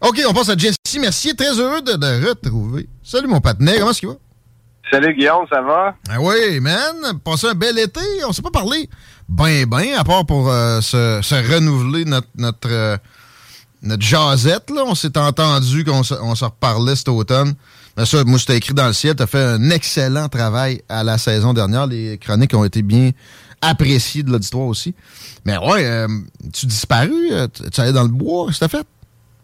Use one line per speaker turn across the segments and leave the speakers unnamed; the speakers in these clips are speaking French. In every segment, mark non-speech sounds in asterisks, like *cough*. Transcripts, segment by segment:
OK, on passe à Jesse Mercier. Très heureux de te retrouver. Salut, mon patinet. Comment est-ce qu'il va?
Salut Guillaume, ça va?
Ah oui, man. Passé un bel été. On s'est pas parlé ben, ben, à part pour euh, se, se renouveler notre, notre, euh, notre jasette. Là. On s'est entendu qu'on se, on se reparlait cet automne. Mais ça, moi, c'était écrit dans le ciel. Tu as fait un excellent travail à la saison dernière. Les chroniques ont été bien appréciées de l'auditoire aussi. Mais ouais, euh, tu disparu? euh, Tu allais dans le bois? T'as fait?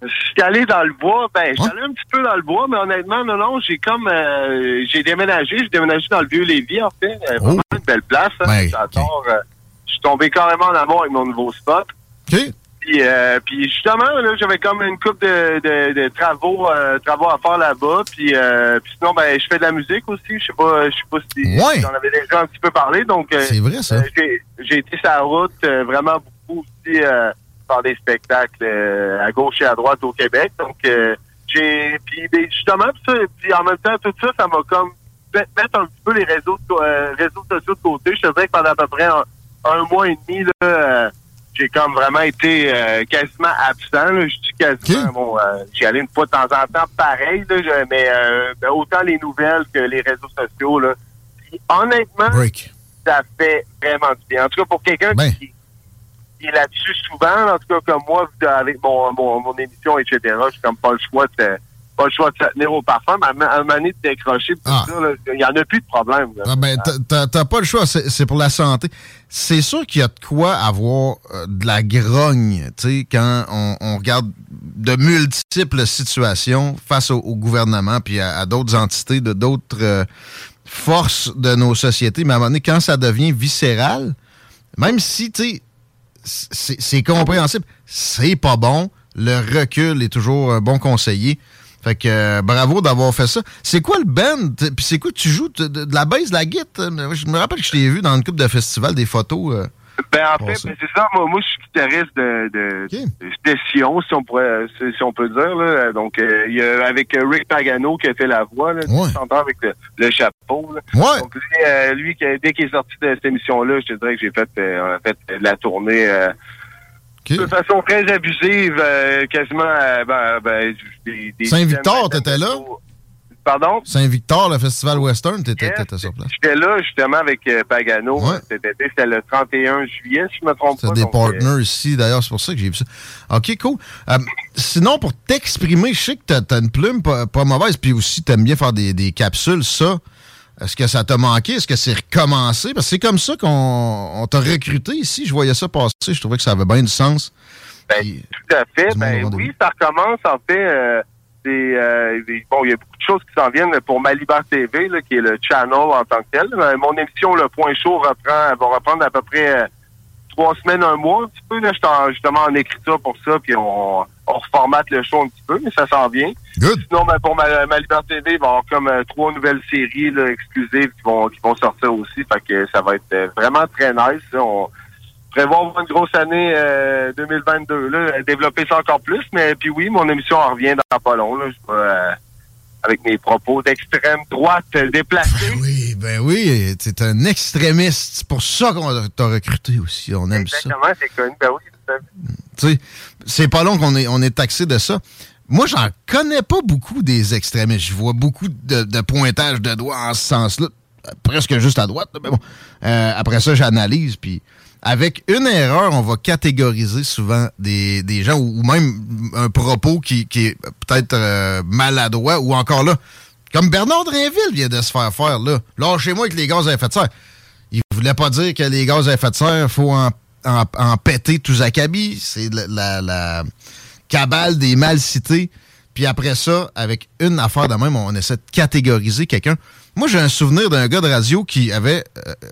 Je suis allé dans le bois, ben, je suis allé un petit peu dans le bois, mais honnêtement, non, non, j'ai comme, euh, j'ai déménagé, j'ai déménagé dans le Vieux-Lévis, en fait, euh, vraiment une belle place, hein,
Ouais,
j'adore, euh, je suis tombé carrément en amour avec mon nouveau spot. Puis, euh, puis justement, là, j'avais comme une coupe de, de, de travaux, euh, travaux à faire là-bas. Puis, euh, puis sinon, ben, je fais de la musique aussi. Je sais pas, je sais pas si
Ouais.
j'en avais déjà un petit peu parlé. Donc, euh,
C'est vrai, ça.
j'ai, j'ai été sur la route euh, vraiment beaucoup aussi faire des spectacles euh, à gauche et à droite au Québec. Donc, euh, j'ai, puis ben, justement, puis ça, puis en même temps, tout ça, ça m'a comme mettre un petit peu les réseaux, euh, réseaux sociaux de côté. Je te dirais que pendant à peu près un, un mois et demi, là. euh, j'ai comme vraiment été euh, quasiment absent. Là. Je dis quasiment. Bon, j'y allais une fois de temps en temps, pareil, là, je- mais euh, ben, autant les nouvelles que les réseaux sociaux. Là. Puis, honnêtement, ça fait vraiment du bien. En tout cas, pour quelqu'un
Ben.
qui, qui est là-dessus souvent, en tout cas comme moi, avec mon, mon, mon émission, etc., j'ai comme pas le choix de pas le choix de se tenir au parfum, mais à un moment donné de décrocher, là, il y en a plus de problème. là.
Ah ben, t'as- pas le choix, c'est c'est pour la santé. C'est sûr qu'il y a de quoi avoir euh, de la grogne, tu sais, quand on, on regarde de multiples situations face au, au gouvernement puis à, à d'autres entités, de d'autres euh, forces de nos sociétés. Mais à un moment donné, quand ça devient viscéral, même si, tu sais, c'est compréhensible, c'est pas bon. Le recul est toujours un bon conseiller. Fait que euh, bravo d'avoir fait ça. C'est quoi le band? Puis c'est quoi tu joues? De, la bass, de la guitare? Je me rappelle que je t'ai vu dans une coupe de festival, des photos. euh.
Ben, en fait, ben, c'est ça. Moi, moi, je suis guitariste de, de, de session, si on pourrait, si, on peut dire, là. Donc, euh, il y a, avec euh, Rick Pagano qui a fait la voix, là.
Ouais.
Tu avec le, le chapeau, là.
Ouais.
Donc, lui, euh, lui, dès qu'il est sorti de cette émission-là, je te dirais que j'ai fait, euh, fait la tournée, euh, de façon très abusive, quasiment, ben, ben, des, des
Saint-Victor, t'étais là?
Pardon?
Saint-Victor, le festival western, t'étais t'étais sur place.
J'étais là, justement, avec euh, Pagano. Cet été, c'était le 31 juillet, si je me trompe pas.
des
donc, euh,
partners ici, d'ailleurs, c'est pour ça que j'ai vu ça. OK, cool. Euh, sinon, pour t'exprimer, je sais que t'as as une plume pas, pas mauvaise, puis aussi t'aimes bien faire des, des capsules, ça. Est-ce que ça t'a manqué? Est-ce que c'est recommencé? Parce que c'est comme ça qu'on on t'a recruté ici. Je voyais ça passer, je trouvais que ça avait bien du sens.
Ben, tout à fait. Ben, oui, ça recommence. En fait, euh, euh, des- bon, il y a beaucoup de choses qui s'en viennent pour Malibar TV, là, qui est le channel en tant que tel. Euh, mon émission, Le Point Chaud, reprend, va reprendre à peu près euh, trois semaines, un mois, un petit peu. Là, je suis en- justement en écriture pour ça, puis on, on reformate le show un petit peu, mais ça s'en vient. Sinon, ben, pour ma, Malibar TV, il va y avoir comme trois nouvelles séries là, exclusives qui vont, qui vont sortir aussi. Fait que ça va être vraiment très nice. là. On, prévoir une grosse année euh, 2022, là, euh, développer ça encore plus. Mais puis oui, mon émission en revient dans pas long. Là, je euh, avec mes propos d'extrême droite euh, déplacés.
Oui, ben oui, t'es un extrémiste. C'est pour ça qu'on t'a recruté aussi. On aime ça.
Exactement, c'est connu. Ben oui,
Tu sais, c'est pas long qu'on est, on est taxé de ça. Moi, j'en connais pas beaucoup des extrémistes. Je vois beaucoup de, de pointage de doigts en ce sens-là. Presque juste à droite, là, mais bon. Euh, après ça, j'analyse, puis avec une erreur, on va catégoriser souvent des, gens ou, même un propos qui, est peut-être euh, maladroit ou encore là, comme Bernard Drinville vient de se faire faire là. Lâchez-moi avec les gaz à effet de serre. Il voulait pas dire que les gaz à effet de serre, il faut en, en, péter tous acabis. C'est la, la, cabale des mal cités. Puis après ça, avec une affaire de même, on essaie de catégoriser quelqu'un. Moi, j'ai un souvenir d'un gars de radio qui avait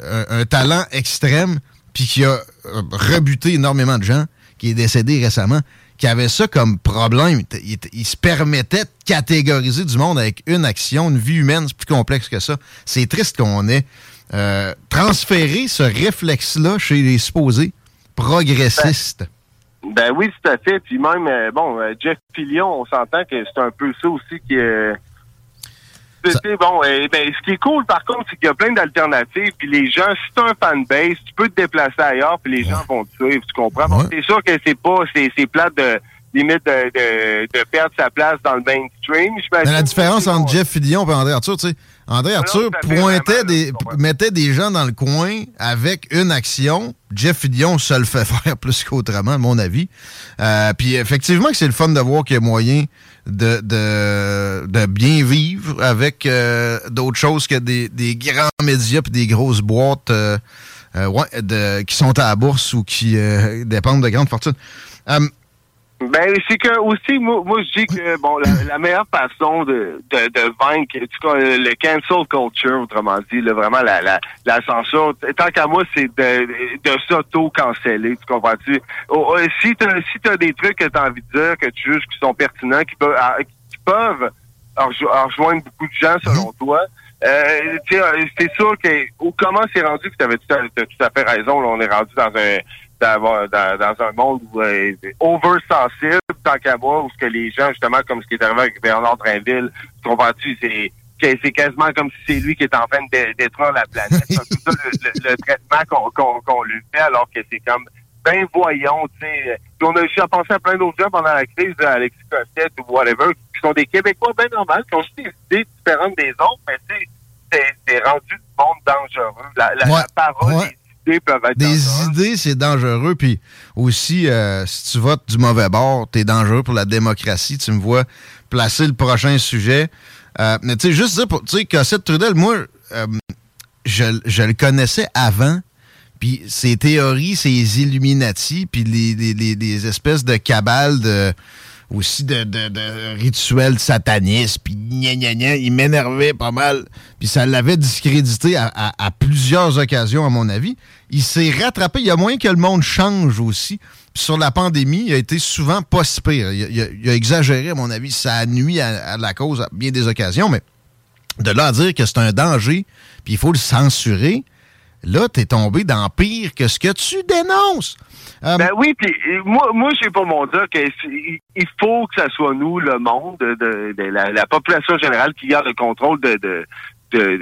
euh, un, talent extrême puis qui a euh, rebuté énormément de gens, qui est décédé récemment, qui avait ça comme problème. Il, se permettait de catégoriser du monde avec une action, une vie humaine, c'est plus complexe que ça. C'est triste qu'on ait euh, transféré ce réflexe-là chez les supposés progressistes.
Ben, ben oui, tout à fait. Puis même, euh, bon, Jeff Pillion, on s'entend que c'est un peu ça aussi qui est bon, eh ben, ce qui est cool, par contre, c'est qu'il y a plein d'alternatives. Puis les gens, si tu as un fanbase, tu peux te déplacer ailleurs, puis les gens vont te suivre, tu comprends? c'est sûr que c'est pas, c'est plate de limite de, de, de, perdre sa place dans le mainstream.
Mais la différence entre Jeff Fillion et André Arthur, tu sais, André Arthur pointait des, mettait des gens dans le coin avec une action. Jeff Fillion se le fait *laughs* faire plus qu'autrement, à mon avis. Euh, puis effectivement que c'est le fun de voir qu'il y a moyen de, de, de bien vivre avec euh, d'autres choses que des, des grands médias et des grosses boîtes euh, euh, ouais, de, qui sont à la bourse ou qui dépendent de grandes fortunes.
Ben, c'est que aussi, moi, moi je dis que bon, la, meilleure façon de, de, de vaincre le cancel culture, autrement dit, là, vraiment la, la, la censure, tant qu'à moi, c'est de, de s'auto-canceller, tu comprends-tu? Oh, oh, si tu si as des trucs que tu as envie de dire, que tu juges qui sont pertinents, qui peuvent, ah, qui peuvent rejoindre beaucoup de gens selon mm-hmm. toi, euh, c'est sûr que comment c'est rendu que tu avais tout à, tout à fait raison, là, on est rendu dans un dans, dans, un monde où euh, oversensible, tant qu'à moi, où ce que les gens, justement, comme ce qui est arrivé avec Bernard Drinville, comprends-tu, c'est c'est quasiment comme si c'est lui qui est en train de détruire la planète. *laughs* C'est ça le, traitement qu'on lui fait, alors que c'est comme ben voyons, tu sais. on a aussi à penser à plein d'autres gens pendant la crise, Alexis Cossette ou whatever, qui sont des Québécois bien normaux, qui ont aussi des idées différentes des autres, mais tu sais, c'est rendu du monde dangereux. La, la, parole
des idées, c'est dangereux. Puis aussi, euh, si tu votes du mauvais bord, t'es dangereux pour la démocratie. Tu me vois placer le prochain sujet. Euh, mais tu sais, juste dire, tu sais, Cossette Trudel, moi, euh, je, le connaissais avant. Puis ses théories, ses Illuminati, puis les, les, les, espèces de cabales de aussi de, de, rituels satanistes, puis gna, gna, gna, il m'énervait pas mal. Puis ça l'avait discrédité à, plusieurs occasions, à mon avis. Il s'est rattrapé. Il y a moyen que le monde change aussi. Sur la pandémie, il a été souvent pas si pire. Il, a, exagéré, à mon avis. Ça a nuit à, la cause à bien des occasions, mais de là à dire que c'est un danger, puis il faut le censurer, là, t'es tombé dans pire que ce que tu dénonces.
Euh, ben oui, puis moi, moi, j'ai pas mon dire qu'il faut que ça soit nous, le monde, de, la, population générale, qui garde le contrôle de, de, de,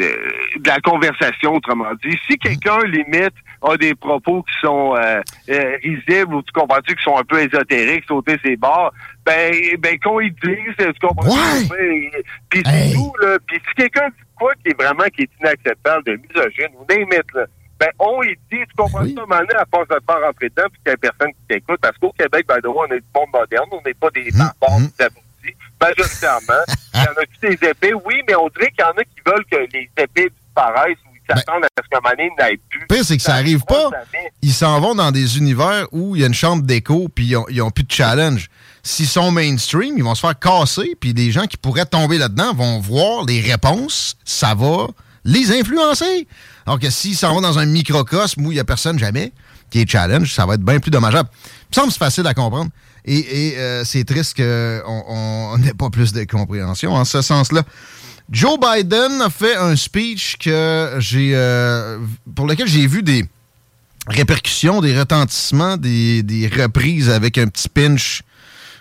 la conversation, autrement dit. Si quelqu'un limite a des propos qui sont euh, euh, risibles ou tu comprends-tu qui sont un peu ésotériques, sauter ses barres, ben, ben qu'on y dise, tu comprends Puis tout, là, puis si quelqu'un dit quoi qui est vraiment qui est inacceptable de misogyne ou limite, là, ben, on est dit, tu comprends ça, maintenant, à force de faire rentrer dedans, puis qu'il n'y a personne qui t'écoute, parce qu'au Québec, ben, on est du monde moderne, on n'est pas des mmh, barbares mmh. abrutis, majoritairement. *laughs* Il y en a tous des épées, oui, mais on dirait qu'il y en a qui veulent que les épées disparaissent ou ils ben, s'attendent à ce qu'un moment n'aille plus.
Le pire, c'est que ça n'arrive pas. Ils s'en vont dans des univers où il y a une chambre d'écho, puis ils n'ont plus de challenge. S'ils sont mainstream, ils vont se faire casser, puis des gens qui pourraient tomber là-dedans vont voir les réponses, ça va les influencer. Alors que s'ils s'en vont dans un microcosme où il n'y a personne jamais qui est challenge, ça va être bien plus dommageable. Il me semble c'est facile à comprendre. Et, euh, c'est triste qu'on n'ait pas plus de compréhension en ce sens-là. Joe Biden a fait un speech que j'ai euh, pour lequel j'ai vu des répercussions, des retentissements, des, reprises avec un petit pinch.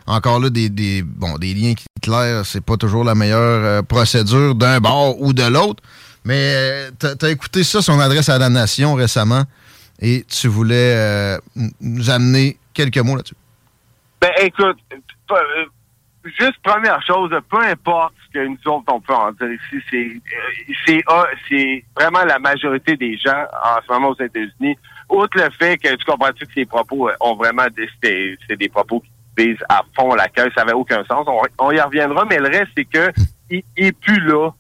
Encore là, des, bon, des liens clairs, c'est pas toujours la meilleure euh, procédure d'un bord ou de l'autre. Mais euh, tu as, écouté ça, son adresse à la nation récemment, et tu voulais euh, nous amener quelques mots là-dessus.
Ben écoute, euh, juste première chose, peu importe ce que nous on peut en dire ici, c'est c'est vraiment la majorité des gens en ce moment aux États-Unis outre le fait que tu comprends-tu que ses propos ont vraiment des, c'est des propos qui visent à fond la caisse, ça n'avait aucun sens. On, y reviendra, mais le reste, c'est que il, il est plus là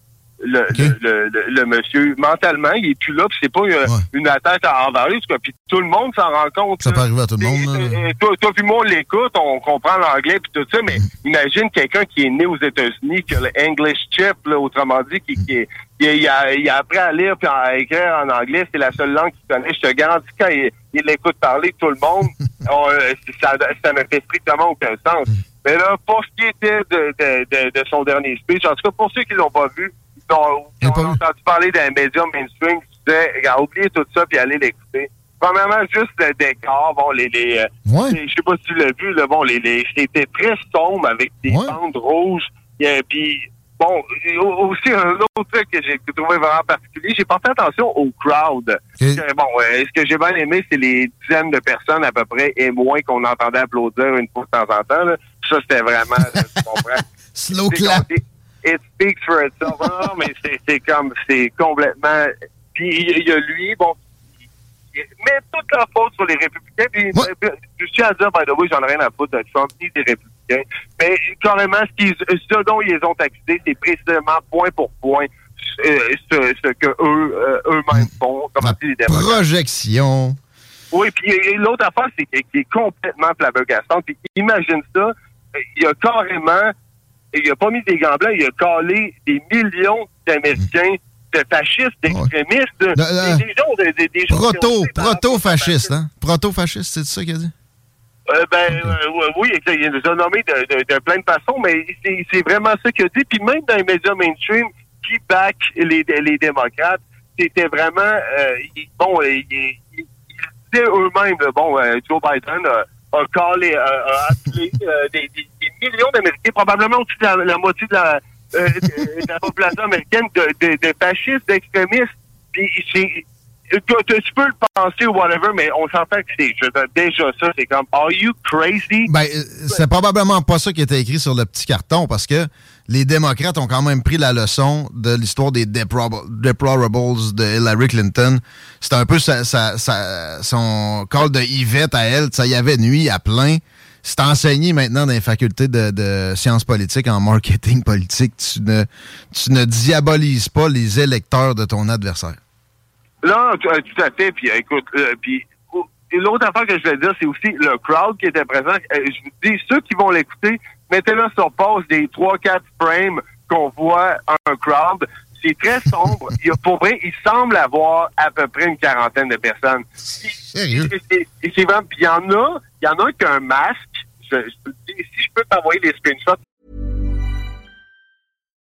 le, le, le, monsieur, mentalement, il est plus là, puis c'est pas une, une attaque envers lui, puis tout le monde s'en rend compte.
Ça peut arriver à tout le monde.
toi, toi puis moi, on l'écoute, on comprend l'anglais puis tout ça, mais mm. imagine quelqu'un qui est né aux États-Unis, qui a le English chip, là, autrement dit, qui, qui, il, a, il a appris à lire puis à écrire en anglais, c'est la seule langue qu'il connaît. Je te garantis, quand il, il l'écoute parler, tout le monde, *laughs* euh, ça, ça ne fait strictement aucun sens. Mm. Mais là, pour ce qui était de, de, de, de son dernier speech, en tout cas, pour ceux qui l'ont pas vu, on, a entendu parler d'un média mainstream qui disait, regarde, oubliez tout ça puis allez l'écouter. Premièrement, juste le décor, bon, les, les, euh, je sais pas si tu l'as vu, là, bon, les, les, c'était très sombre avec des bandes rouges, et puis bon, aussi un autre truc que j'ai trouvé vraiment particulier, j'ai fait attention au crowd. Bon, euh, ce que j'ai bien aimé, c'est les dizaines de personnes à peu près et moins qu'on entendait applaudir une fois de temps en temps. Là. Ça, c'était vraiment, tu comprends? *laughs*
Slow clap
it speaks for itself. non, mais c'est comme, c'est complètement. Puis il y a lui, bon, il met toute la faute sur les républicains. Puis je suis à dire, by the way, j'en ai rien à foutre de Trump ni des républicains. Mais carrément, ce, ce dont ils ont accusé, c'est précisément point pour point euh, ce, ce, que eux, euh, eux-mêmes font. Comme
les projection.
Oui, puis l'autre affaire, c'est qu'il est complètement flabbergastant. Puis imagine ça, il y a carrément il a pas mis des gants blancs, il a collé des millions d'Américains de fascistes, d'extrémistes, des,
gens, des, des, proto, proto-fasciste, hein? Proto-fasciste, c'est ça qu'il a dit?
Euh, ben euh, oui, il les a nommés de, de, de, plein de façons, mais c'est vraiment ça qu'il a dit. Puis même dans les médias mainstream qui back les, les démocrates, c'était vraiment euh, bon, ils il, disaient eux-mêmes, bon, Joe Biden a, a, callé, a, appelé des, des millions d'Américains, probablement au-dessus de la, moitié de la, euh, de, la population américaine, de, fascistes, d'extrémistes. Puis c'est tu peux le penser ou whatever, mais on s'entend que c'est déjà ça, c'est comme Are you crazy?
Ben, euh, c'est probablement pas ça qui était écrit sur le petit carton parce que les démocrates ont quand même pris la leçon de l'histoire des deplorables de Hillary Clinton. C'était un peu sa, sa, son call de Yvette à elle, ça y avait nuit à plein c'est enseigné maintenant dans les facultés de, sciences politiques, en marketing politique. Tu ne, diabolises pas les électeurs de ton adversaire.
Non, tout à fait. Puis écoute, euh, puis l'autre affaire que je vais dire, c'est aussi le crowd qui était présent. Euh, je vous dis, ceux qui vont l'écouter, mettez-le sur pause des 3-4 frames qu'on voit un crowd. C'est très *laughs* sombre. il pour vrai, il semble avoir à peu près une quarantaine de personnes.
Sérieux?
C'est vraiment, puis il y en a, il y en a qui a un masque,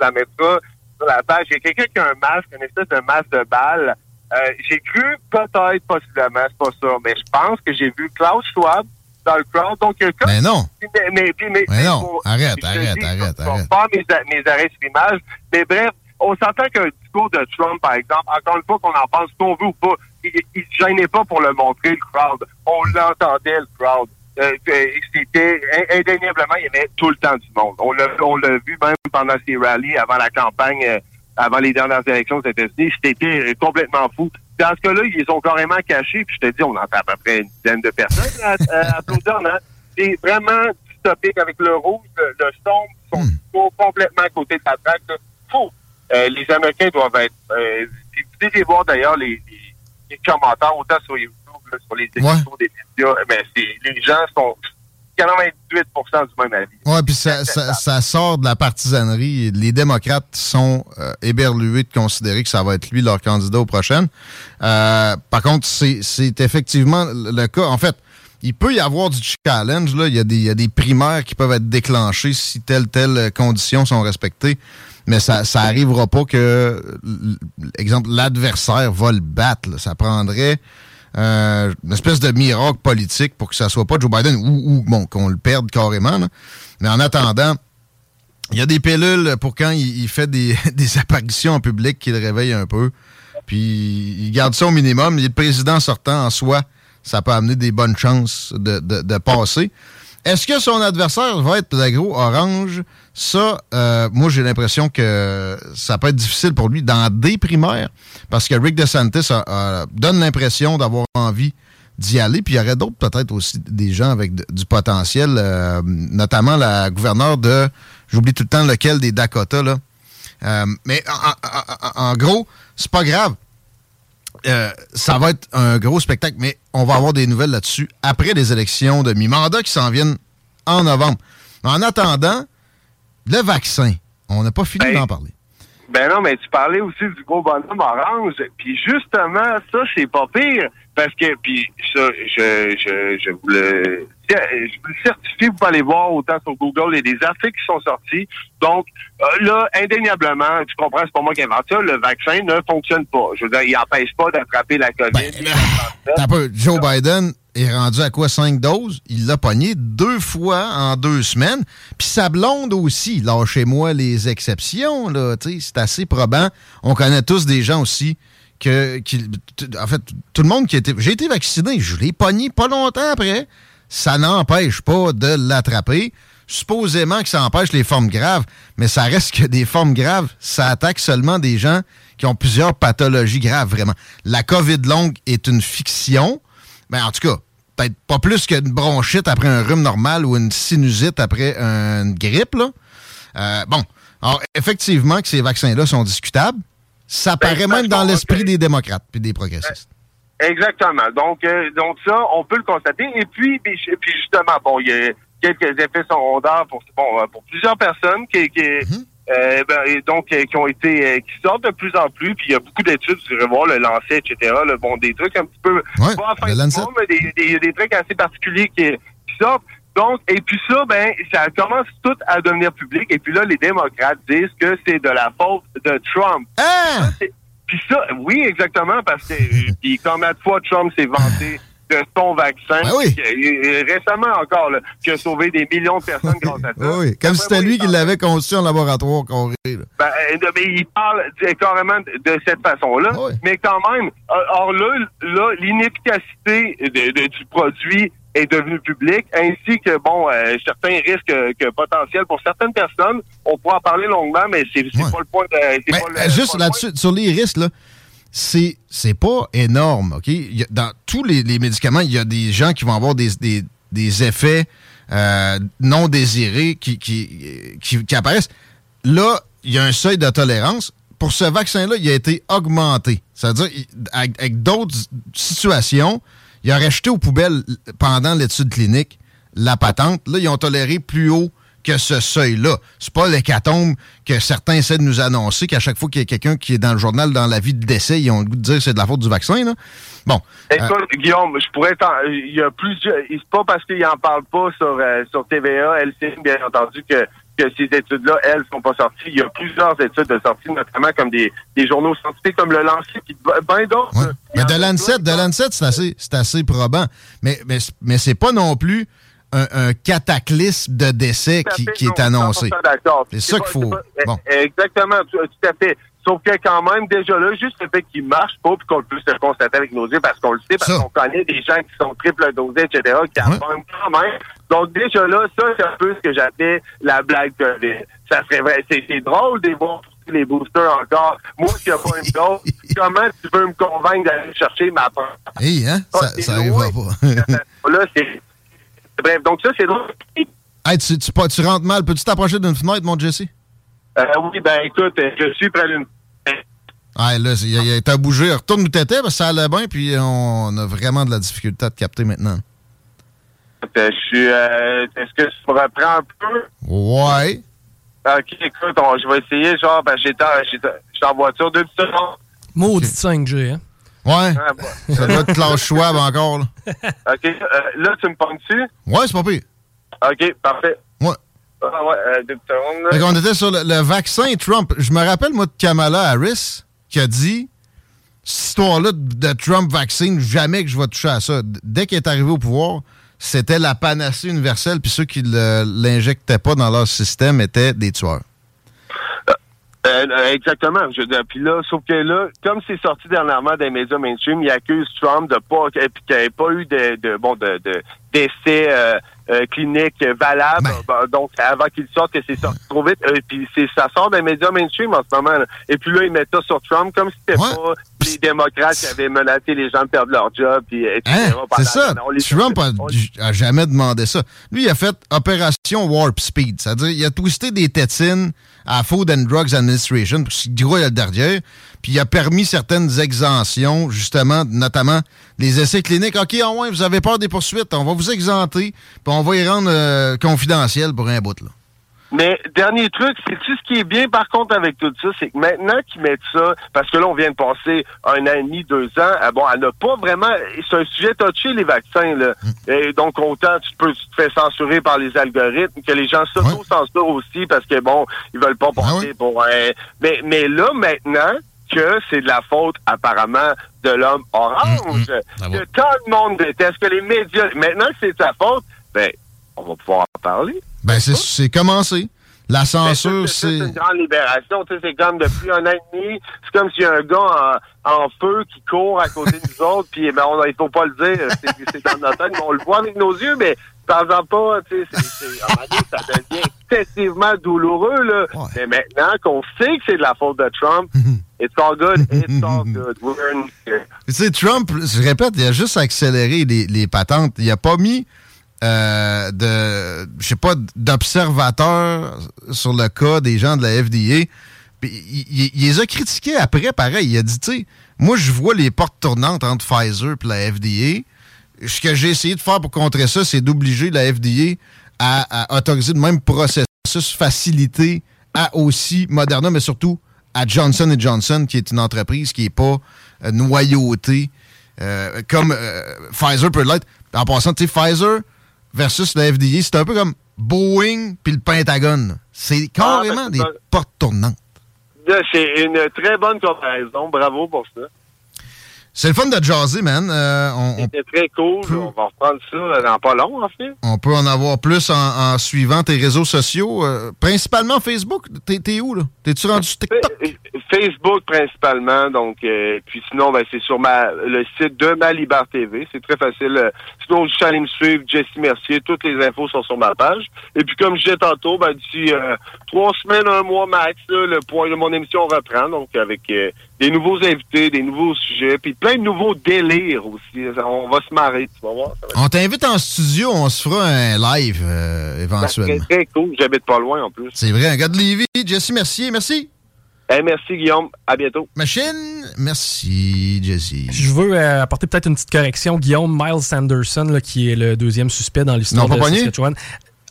La sur la page. Il y a quelqu'un qui a un masque, une espèce de masque de balle. Euh, j'ai cru peut-être, possiblement, c'est pas ça, mais je pense que j'ai vu Klaus Schwab dans le crowd. Donc, quelqu'un.
Mais non.
Mais, mais, mais,
mais non. arrête, arrête, arrête, arrête.
Pas mes, mes arrêts sur l'image. Mais bref, on s'entend qu'un discours de Trump, par exemple, encore une fois qu'on en pense ce qu'on veut ou pas, il, ne gênait pas pour le montrer, le crowd. On l'entendait, le crowd. Euh, c'était indéniablement, il y avait tout le temps du monde. On l'a, on l'a vu même pendant ces rallyes avant la campagne, euh, avant les dernières élections aux États-Unis. C'était complètement fou. Dans ce cas-là, ils ont carrément caché, puis je te dis, on entend à peu près une dizaine de personnes à, à applaudir. Hein? C'est vraiment dystopique avec le rouge, le, le sombre, sont hmm. complètement à côté de la traque. Fou. Euh, les Américains doivent être, euh, vous devez voir d'ailleurs les, les, commentaires, autant sur YouTube, sur les émissions des médias, mais les gens sont 98 du même avis.
Oui, puis ça, ça, sort de la partisanerie. Les démocrates sont euh, éberlués de considérer que ça va être lui leur candidat aux prochaines. Euh, par contre, c'est effectivement le cas. En fait, il peut y avoir du challenge. Là. Il, y a des, il y a des primaires qui peuvent être déclenchées si telle telle conditions sont respectées. Mais ça n'arrivera pas que, exemple, l'adversaire va le battre. Ça prendrait euh, une espèce de miracle politique pour que ça soit pas Joe Biden ou, bon, qu'on le perde carrément. Mais en attendant, il y a des pilules pour quand il, fait *laughs* des, apparitions en public qui le réveillent un peu. Puis il garde ça au minimum. Le président sortant en soi, ça peut amener des bonnes chances de, de passer. Est-ce que son adversaire va être l'agro-orange? Ça, euh, moi, j'ai l'impression que ça peut être difficile pour lui dans des primaires parce que Rick DeSantis donne l'impression d'avoir envie d'y aller. Puis il y aurait d'autres, peut-être aussi des gens avec du potentiel, euh, notamment la gouverneure de, j'oublie tout le temps lequel des Dakota, là. Euh, mais en, gros, c'est pas grave. Ça va être un gros spectacle, mais on va avoir des nouvelles là-dessus après les élections de mi-mandat qui s'en viennent en novembre. En attendant, le vaccin, on n'a pas fini d'en parler.
Ben non, mais tu parlais aussi du gros bonhomme orange. Puis justement, ça, c'est pas pire. Parce que, puis ça, je, je, je vous le je vous le certifie, vous pouvez aller voir autant sur Google, il y a des articles qui sont sortis. Donc, euh, là, indéniablement, tu comprends, c'est pas moi qui invente ça, le vaccin ne fonctionne pas. Je veux dire, il n'empêche pas d'attraper la COVID.
Ben, peu. Joe Biden est rendu à quoi, cinq doses? Il l'a pogné deux fois en deux semaines. Puis sa blonde aussi, lâchez-moi les exceptions, là, c'est assez probant. On connaît tous des gens aussi que, en fait, tout le monde qui été, j'ai été vacciné, je l'ai pogné pas longtemps après ça n'empêche pas de l'attraper. Supposément que ça empêche les formes graves, mais ça reste que des formes graves, ça attaque seulement des gens qui ont plusieurs pathologies graves, vraiment. La COVID longue est une fiction, mais en tout cas, peut-être pas plus qu'une bronchite après un rhume normal ou une sinusite après une grippe. Là. Euh, bon, alors effectivement que ces vaccins-là sont discutables. Ça ben, paraît même dans l'esprit des démocrates et des progressistes.
Exactement. Donc, euh, donc ça, on peut le constater. Et puis, puis justement, bon, il y a quelques effets secondaires pour bon, euh, pour plusieurs personnes qui, qui mhm. Euh, ben, donc qui ont été qui sortent de plus en plus. Puis il y a beaucoup d'études, vous irez voir le lancer, etc. Le, bon, des trucs un petit peu
ouais, pas
mais des, des, des, trucs assez particuliers qui, qui sortent. Donc, et puis ça, ben, ça commence tout à devenir public. Et puis là, les démocrates disent que c'est de la faute de Trump.
Ah!
Puis ça, oui, exactement, parce que *laughs* puis combien de fois Trump s'est vanté de son vaccin,
ben oui.
récemment encore, là, qui a sauvé des millions de personnes grâce à ça.
oui, comme c'était lui qui l'avait conçu en laboratoire
Ben, euh, mais il parle carrément de cette façon-là, mais quand même, euh, or là, là l'inefficacité du produit est devenu public, ainsi que bon euh, certains risques que potentiels pour certaines personnes. On pourra en parler longuement, mais c'est pas le point de.
juste là-dessus, sur les risques, là, c'est c'est pas énorme, ok? dans tous les, médicaments, il y a des gens qui vont avoir des, des, effets euh, non désirés qui, qui, qui, apparaissent. Là, il y a un seuil de tolérance. Pour ce vaccin-là, il a été augmenté. C'est-à-dire, avec d'autres situations, il aurait jeté aux poubelles pendant l'étude clinique la patente. Là, ils ont toléré plus haut que ce seuil-là. C'est pas l'hécatombe que certains essaient de nous annoncer qu'à chaque fois qu'il y a quelqu'un qui est dans le journal dans la vie de décès, ils ont le goût de dire que c'est de la faute du vaccin. Là. Bon.
Écoute, Guillaume, je pourrais il y a plusieurs. C'est pas parce qu'ils en parlent pas sur, euh, sur TVA, LCN, bien entendu, que que ces études-là, elles, sont pas sorties. Il y a plusieurs études de sortie, notamment comme des, des journaux scientifiques comme le Lancet, puis ben d'autres.
Mais de Lancet, de Lancet, c'est assez, c'est assez probant. Mais, mais, mais c'est pas non plus un, cataclysme de décès qui, qui est annoncé. C'est ça qu'il faut. Bon.
Exactement, tout, à fait. Sauf que quand même, déjà là, juste le fait qu'il marche pas, puis qu'on puisse le constater avec nos yeux, parce qu'on le sait, parce qu'on connaît des gens qui sont triple dosés, etc., qui en quand même. Donc déjà là, ça, c'est un peu ce que j'appelle la blague COVID. Ça serait vrai. C'est drôle de voir les boosters encore. Moi qui n'ai pas une dose, *laughs* comment tu veux me convaincre d'aller chercher ma part?
Hey, hein? ça, ah, ça pas. *laughs*
là, c'est... Bref, donc ça, c'est drôle.
Hey, tu, tu, tu rentres mal. Peux-tu t'approcher d'une fenêtre, mon Jesse?
Euh, oui, ben écoute, je suis près d'une
Ah, là, il a été bougé. Retourne où t'étais, parce que ça allait bien, puis on a vraiment de la difficulté à te capter maintenant.
Je suis. Euh, est-ce que tu me reprends un peu?
Ouais.
Ok, écoute, je vais essayer. Genre, ben, j'étais en voiture deux secondes.
Maudit 5G, hein?
Ouais. Ah, bah. Ça doit être Klaus Schwab encore, là.
OK. Euh, là, tu me pognes dessus?
Ouais, c'est pas pire.
OK, parfait.
Ouais.
Ah ouais, euh, deux secondes.
on était sur le, vaccin Trump. Je me rappelle, moi, de Kamala Harris, qui a dit cette histoire-là de Trump vaccine, jamais que je vais toucher à ça. Dès qu'il est arrivé au pouvoir, c'était la panacée universelle, puis ceux qui ne l'injectaient pas dans leur système étaient des tueurs.
Euh, euh, exactement. Je, puis là, sauf que là, comme c'est sorti dernièrement des médias mainstream, il accuse Trump de pas qu'il n'y pas eu de, de bon de, de d'essais euh, euh cliniques valables. Ben. Donc avant qu'il sorte, que c'est sorti trop vite. puis c'est ça sort des médias mainstream en ce moment. Et puis là, il met ça sur Trump comme si c'était pas les démocrates qui avaient menacé les gens de perdre leur job. Puis,
hein? C'est ça. Trump a, jamais demandé ça. Lui, il a fait opération Warp Speed. C'est-à-dire, il a twisté des tétines à Food and Drugs Administration, parce qu'il gros, il y a derrière. Puis il a permis certaines exemptions, justement, notamment les essais cliniques. OK, au moins, vous avez peur des poursuites, on va vous exempter, puis on va y rendre euh, confidentiel pour un bout, là.
Mais dernier truc, c'est-tu ce qui est bien par contre avec tout ça, c'est que maintenant qu'ils mettent ça, parce que là on vient de passer un an et demi, deux ans, ah bon, elle n'a pas vraiment, c'est un sujet touché les vaccins là. Mm. Et donc autant tu peux te faire censurer par les algorithmes que les gens s'auto-censurent aussi parce que bon, ils veulent pas ah porter pour un. Mais mais là maintenant que c'est de la faute apparemment de l'homme orange, mm, mm. que tout le monde déteste, que les médias. Maintenant que c'est de sa faute, ben on va pouvoir en parler.
Ben, c'est commencé. La censure, c'est.
C'est une grande libération. C'est comme depuis un an et demi, c'est comme s'il y a un gars en, feu qui court à côté de nous autres, puis ben, on, il faut pas le dire, c'est dans notre tête, mais on le voit avec nos yeux, mais pas, tu sais, ça devient excessivement douloureux, là. Mais maintenant qu'on sait que c'est de la faute de Trump, *laughs* it's all good, it's all good. We're
Tu sais, Trump, je répète, il a juste accéléré les, les patentes. Il a pas mis euh, de, je sais pas, d'observateurs sur le cas des gens de la FDA. il, les a critiqués après, pareil. Il a dit, tu sais, moi, je vois les portes tournantes entre Pfizer et la FDA. Ce que j'ai essayé de faire pour contrer ça, c'est d'obliger la FDA à, autoriser le même processus facilité à aussi Moderna, mais surtout à Johnson Johnson, qui est une entreprise qui n'est pas euh, noyautée euh, comme Pfizer peut l'être. En passant, tu sais, Pfizer, versus la FDA, c'est un peu comme Boeing puis le Pentagone. C'est carrément ah, des portes tournantes.
C'est une très bonne comparaison. Bravo pour ça.
C'est le fun de jaser, man.
Euh, C'était très cool. On va reprendre ça dans pas long, en fait.
On peut en avoir plus en, suivant tes réseaux sociaux, euh, principalement Facebook. T'es où, là? T'es-tu rendu sur TikTok?
Facebook, principalement. Donc, euh, puis sinon, ben, c'est sur ma, le site de Malibar TV. C'est très facile. Sinon, je suis allé me suivre, Jesse Mercier. Toutes les infos sont sur ma page. Et puis, comme je disais tantôt, ben, d'ici trois semaines, un mois max, le point de mon émission reprend. Donc, avec des nouveaux invités, des nouveaux sujets, puis plein de nouveaux délires aussi. On va se marrer, tu vas voir.
On t'invite en studio, on se fera un live euh, éventuellement.
C'est très cool, j'habite pas loin en plus.
C'est vrai, un gars de Lévis. Jesse Mercier, merci.
merci Guillaume, à bientôt.
Machine, merci Jesse.
Je veux euh, apporter peut-être une petite correction. Guillaume Miles Sanderson, qui est le deuxième suspect dans l'histoire de Saskatchewan,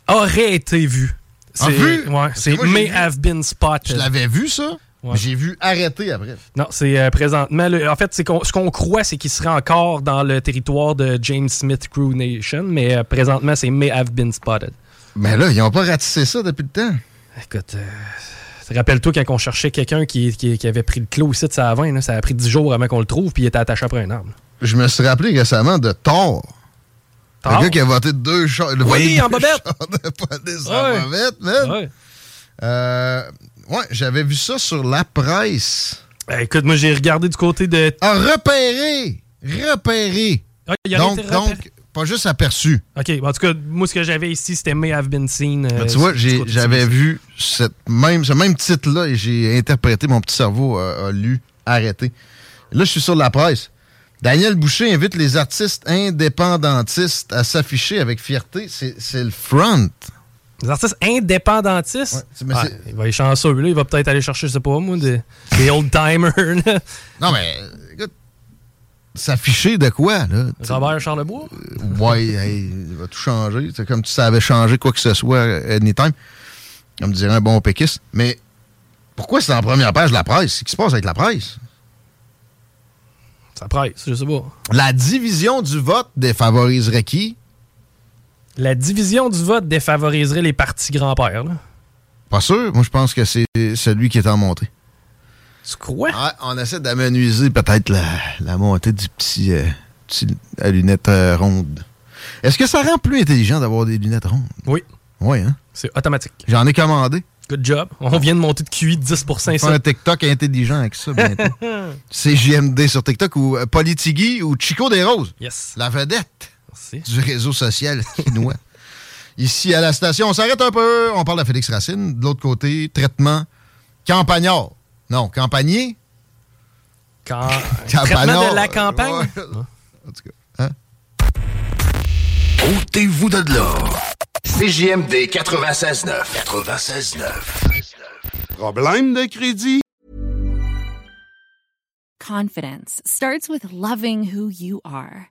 aurait été vu.
Ah, c'est, vu?
Ouais, c'est May Have Been Spotted.
Je l'avais vu ça? J'ai vu arrêter après.
Non, c'est euh, présentement. en fait, ce qu'on croit, c'est qu'il serait encore dans le territoire de James Smith Crew Nation, mais euh, présentement, c'est May Have Been Spotted.
Mais là, ils n'ont pas ratissé ça depuis le temps.
Écoute, euh, rappelle-toi quand on cherchait quelqu'un qui, qui, avait pris le clos ici de sa 20, ça a pris 10 jours avant qu'on le trouve, puis il était attaché après un arbre.
Je me suis rappelé récemment de Thor. Un gars qui a voté deux chars.
Oui, en bobette.
pas des en bobette, man. Ouais. Euh, Ouais, j'avais vu ça sur la presse.
Ben, écoute, moi, j'ai regardé du côté de.
Ah, repéré! Repéré! Ah, donc, donc, pas juste aperçu.
OK. En tout cas, moi, ce que j'avais ici, c'était May Have Been Seen.
Ben, tu vois, j'avais vu cette même, ce même titre-là et j'ai interprété, mon petit cerveau a, lu, arrêté. Là, je suis sur la presse. Daniel Boucher invite les artistes indépendantistes à s'afficher avec fierté. C'est le front.
Les artistes indépendantistes? il va être chanceux, là. Il va peut-être aller chercher, je sais pas moi, des, old-timers. *laughs*
non, mais écoute, s'afficher de quoi, là?
Robert Charlebois?
Euh, ouais, il va tout changer. C'est comme si ça avait changé quoi que ce soit anytime. Comme dirait un bon péquiste. Mais pourquoi c'est en première page de la presse? Qu'est-ce qui se passe avec la presse?
Ça presse, je sais pas.
La division du vote défavoriserait qui?
La division du vote défavoriserait les partis grands-pères.
Pas sûr. Moi, je pense que c'est celui qui est en montée.
Tu crois?
on essaie d'amenuiser peut-être la, montée du petit, euh, à lunettes euh, rondes. Est-ce que ça rend plus intelligent d'avoir des lunettes rondes?
Oui.
Oui, hein?
C'est automatique.
J'en ai commandé.
Good job. On vient de monter de QI de 10
On un TikTok intelligent avec ça bientôt. *laughs* c'est JMD sur TikTok ou euh, Politigui ou Chico des Roses?
Yes.
La vedette du réseau social *laughs* chinois. Ici à la station, on s'arrête un peu. On parle de Félix Racine. De l'autre côté, traitement campagnard. Non, campagnier?
Quand... *laughs* Traitement de la campagne? En tout
cas. Hein? Ôtez-vous de là. CJMD 96.9. 96.9.
Problème de crédit?
Confidence starts with loving who you are.